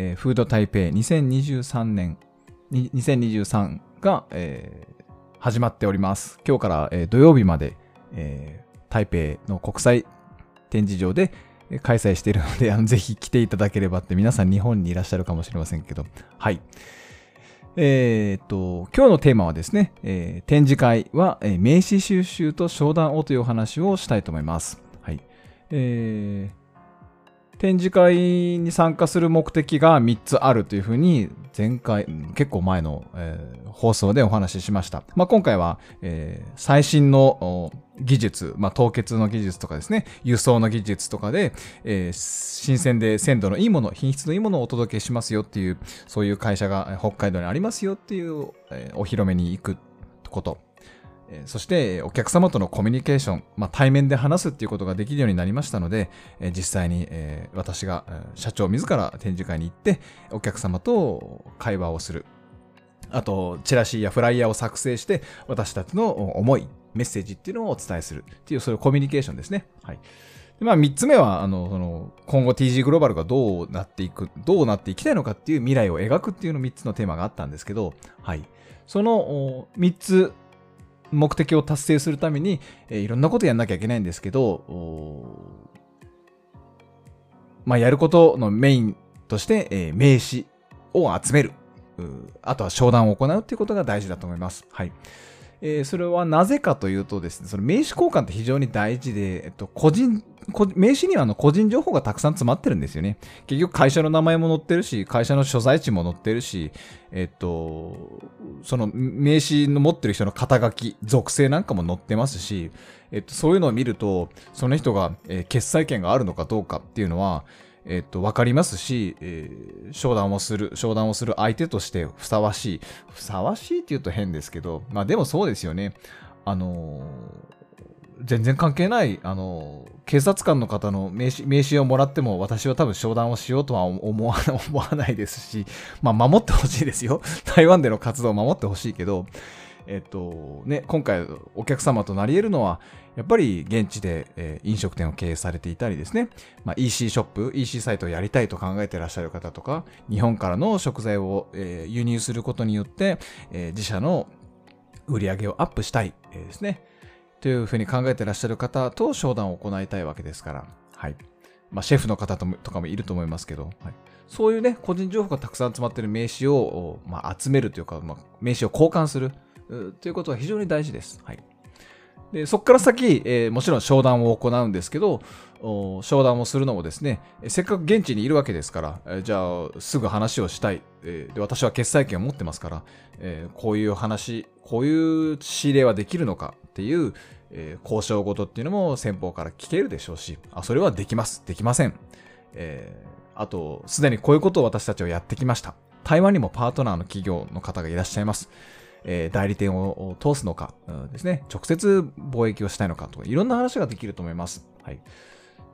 えーフード台北2023年2023が、えー始まっております今日から、えー土曜日まで、えー台北の国際展示場で開催しているので、あのぜひ来ていただければって、皆さん日本にいらっしゃるかもしれませんけど、はい。えーっと、今日のテーマはですね、えー展示会は、えー名刺収集と商談をというお話をしたいと思います。はい。えー展示会に参加する目的が3つあるというふうに前回、結構前の、えー放送でお話ししました。まあ、今回は、えー最新の技術、まあ、凍結の技術とかですね、輸送の技術とかで、えー新鮮で鮮度のいいもの、品質のいいものをお届けしますよっていう、そういう会社が北海道にありますよっていう、えお披露目に行くこと。そして、お客様とのコミュニケーション、まあ、対面で話すっていうことができるようになりましたので、実際に、私が、社長自ら展示会に行って、お客様と会話をする。あと、チラシやフライヤーを作成して、私たちの思い、メッセージっていうのをお伝えするっていう、そういうコミュニケーションですね。はい。でまあ、三つ目は、あの、その、今後 TG グローバルがどうなっていく、どうなっていきたいのかっていう未来を描くっていうの三つのテーマがあったんですけど、はい。そのお三つ、目的を達成するために、えいろんなことやんなきゃいけないんですけど、まあ、やることのメインとして、え名刺を集める。あとは商談を行うっていうことが大事だと思います。はい。えーそれはなぜかというとですね、その名刺交換って非常に大事で、えっと、個人、名刺にはあの個人情報がたくさん詰まってるんですよね。結局会社の名前も載ってるし、会社の所在地も載ってるし、えっと、その名刺の持ってる人の肩書き、属性なんかも載ってますし、えっと、そういうのを見ると、その人が、えー決済権があるのかどうかっていうのは、えっと、わかりますし、えー商談をする、商談をする相手としてふさわしい。ふさわしいって言うと変ですけど、まあでもそうですよね。あのー全然関係ない、あの警察官の方の名刺名刺をもらっても私は多分商談をしようとは思わ 思わないですし、まあ守ってほしいですよ。台湾での活動を守ってほしいけど、えっとね、今回お客様となり得るのは、やっぱり現地で、えー飲食店を経営されていたりですね、まあ、EC ショップ、EC サイトをやりたいと考えていらっしゃる方とか、日本からの食材を、えー輸入することによって、えー自社の売り上げをアップしたい、えーですね。というふうに考えてらっしゃる方と商談を行いたいわけですから、はい。まあ、シェフの方とかもいると思いますけど、はい、そういうね、個人情報がたくさん詰まっている名刺を、まあ、集めるというか、まあ、名刺を交換するということは非常に大事です。はい。でそこから先、えーもちろん商談を行うんですけど、商談をするのもですね、せっかく現地にいるわけですから、えじゃあすぐ話をしたい、えで。私は決済権を持ってますから、えこういう話、こういう仕入れはできるのかっていう、え交渉事っていうのも先方から聞けるでしょうし、あ、それはできます、できません。えーあと、すでにこういうことを私たちはやってきました。台湾にもパートナーの企業の方がいらっしゃいます。えー代理店を通すのか、うんですね、直接貿易をしたいのかとか、いろんな話ができると思います。はい。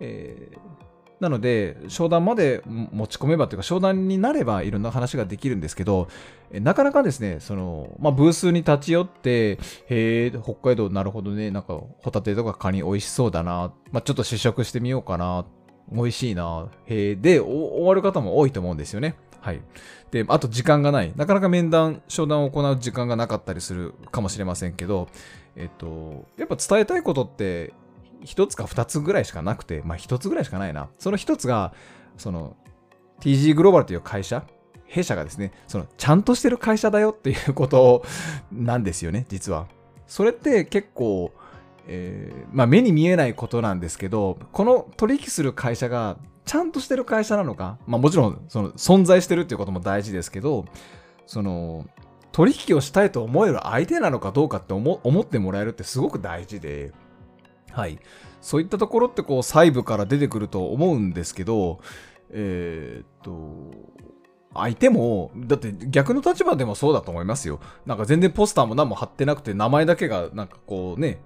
えーなので、商談まで持ち込めばというか、商談になればいろんな話ができるんですけど、なかなかですね、その、まあ、ブースに立ち寄って、へえ、北海道なるほどね、なんか、ホタテとかカニ美味しそうだな、まあ、ちょっと試食してみようかな、美味しいな、へえ、で、終わる方も多いと思うんですよね。はい。で、あと時間がない。なかなか面談、商談を行う時間がなかったりするかもしれませんけど、えっと、やっぱ伝えたいことって、一つか二つぐらいしかなくて、まあ一つぐらいしかないな。その一つが、その、TG グローバルという会社、弊社がですね、その、ちゃんとしてる会社だよっていうことなんですよね、実は。それって結構、えーまあ目に見えないことなんですけど、この取引する会社がちゃんとしてる会社なのか、まあもちろんその存在してるっていうことも大事ですけど、その、取引をしたいと思える相手なのかどうかって思ってもらえるってすごく大事で、はい。そういったところってこう細部から出てくると思うんですけど、えーっと、相手も、だって逆の立場でもそうだと思いますよ。なんか全然ポスターも何も貼ってなくて、名前だけがなんかこうね、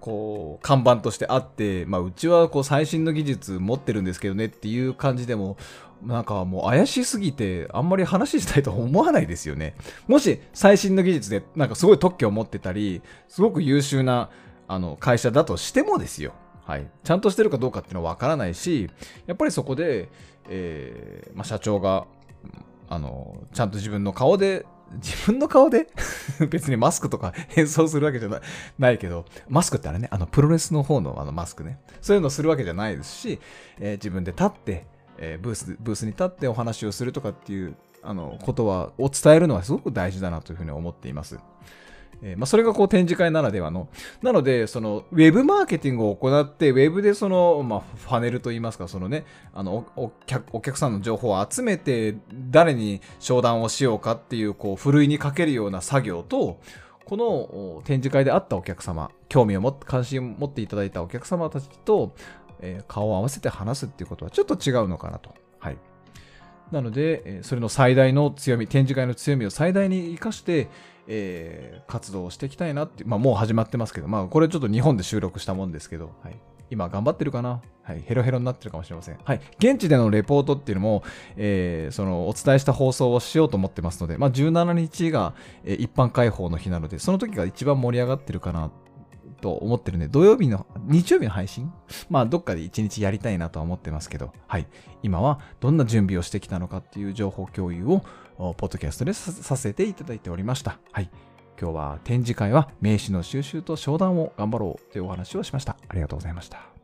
こう、看板としてあって、まあ、うちはこう最新の技術持ってるんですけどねっていう感じでも、なんかもう怪しすぎて、あんまり話したいと思わないですよね。もし最新の技術で、なんかすごい特許を持ってたり、すごく優秀なあの会社だとしてもですよ。はい。ちゃんとしてるかどうかっていうのはわからないし、やっぱりそこで、えー、まあ、社長が、あの、ちゃんと自分の顔で、自分の顔で 別にマスクとか 変装するわけじゃないないけど、マスクってあれね、あの、プロレスの方のあのマスクね。そういうのするわけじゃないですし、えー、自分で立って、えー、ブース、ブースに立ってお話をするとかっていう、あの、ことは、を伝えるのはすごく大事だなというふうに思っています。えー、まあ、それがこう展示会ならではの。なので、その、ウェブマーケティングを行って、ウェブでその、まあ、ファネルといいますか、そのね、あのお客、お客さんの情報を集めて、誰に商談をしようかっていう、こう、ふるいにかけるような作業と、この展示会で会ったお客様、興味を持って、関心を持っていただいたお客様たちと、えー、顔を合わせて話すっていうことはちょっと違うのかなと。はい。なので、それの最大の強み、展示会の強みを最大に生かして、えー、活動をしていきたいなってまあもう始まってますけど、まあこれちょっと日本で収録したもんですけど、はい。今頑張ってるかな？はい。ヘロヘロになってるかもしれません。はい。現地でのレポートっていうのも、えー、その、お伝えした放送をしようと思ってますので、まあ17日が、一般開放の日なので、その時が一番盛り上がってるかなと思ってるんで、土曜日の、日曜日の配信？まあ、どっかで一日やりたいなとは思ってますけど、はい。今はどんな準備をしてきたのかっていう情報共有を、ポッドキャストでさせていただいておりました。はい。今日は展示会は名刺の収集と商談を頑張ろうというお話をしました。ありがとうございました。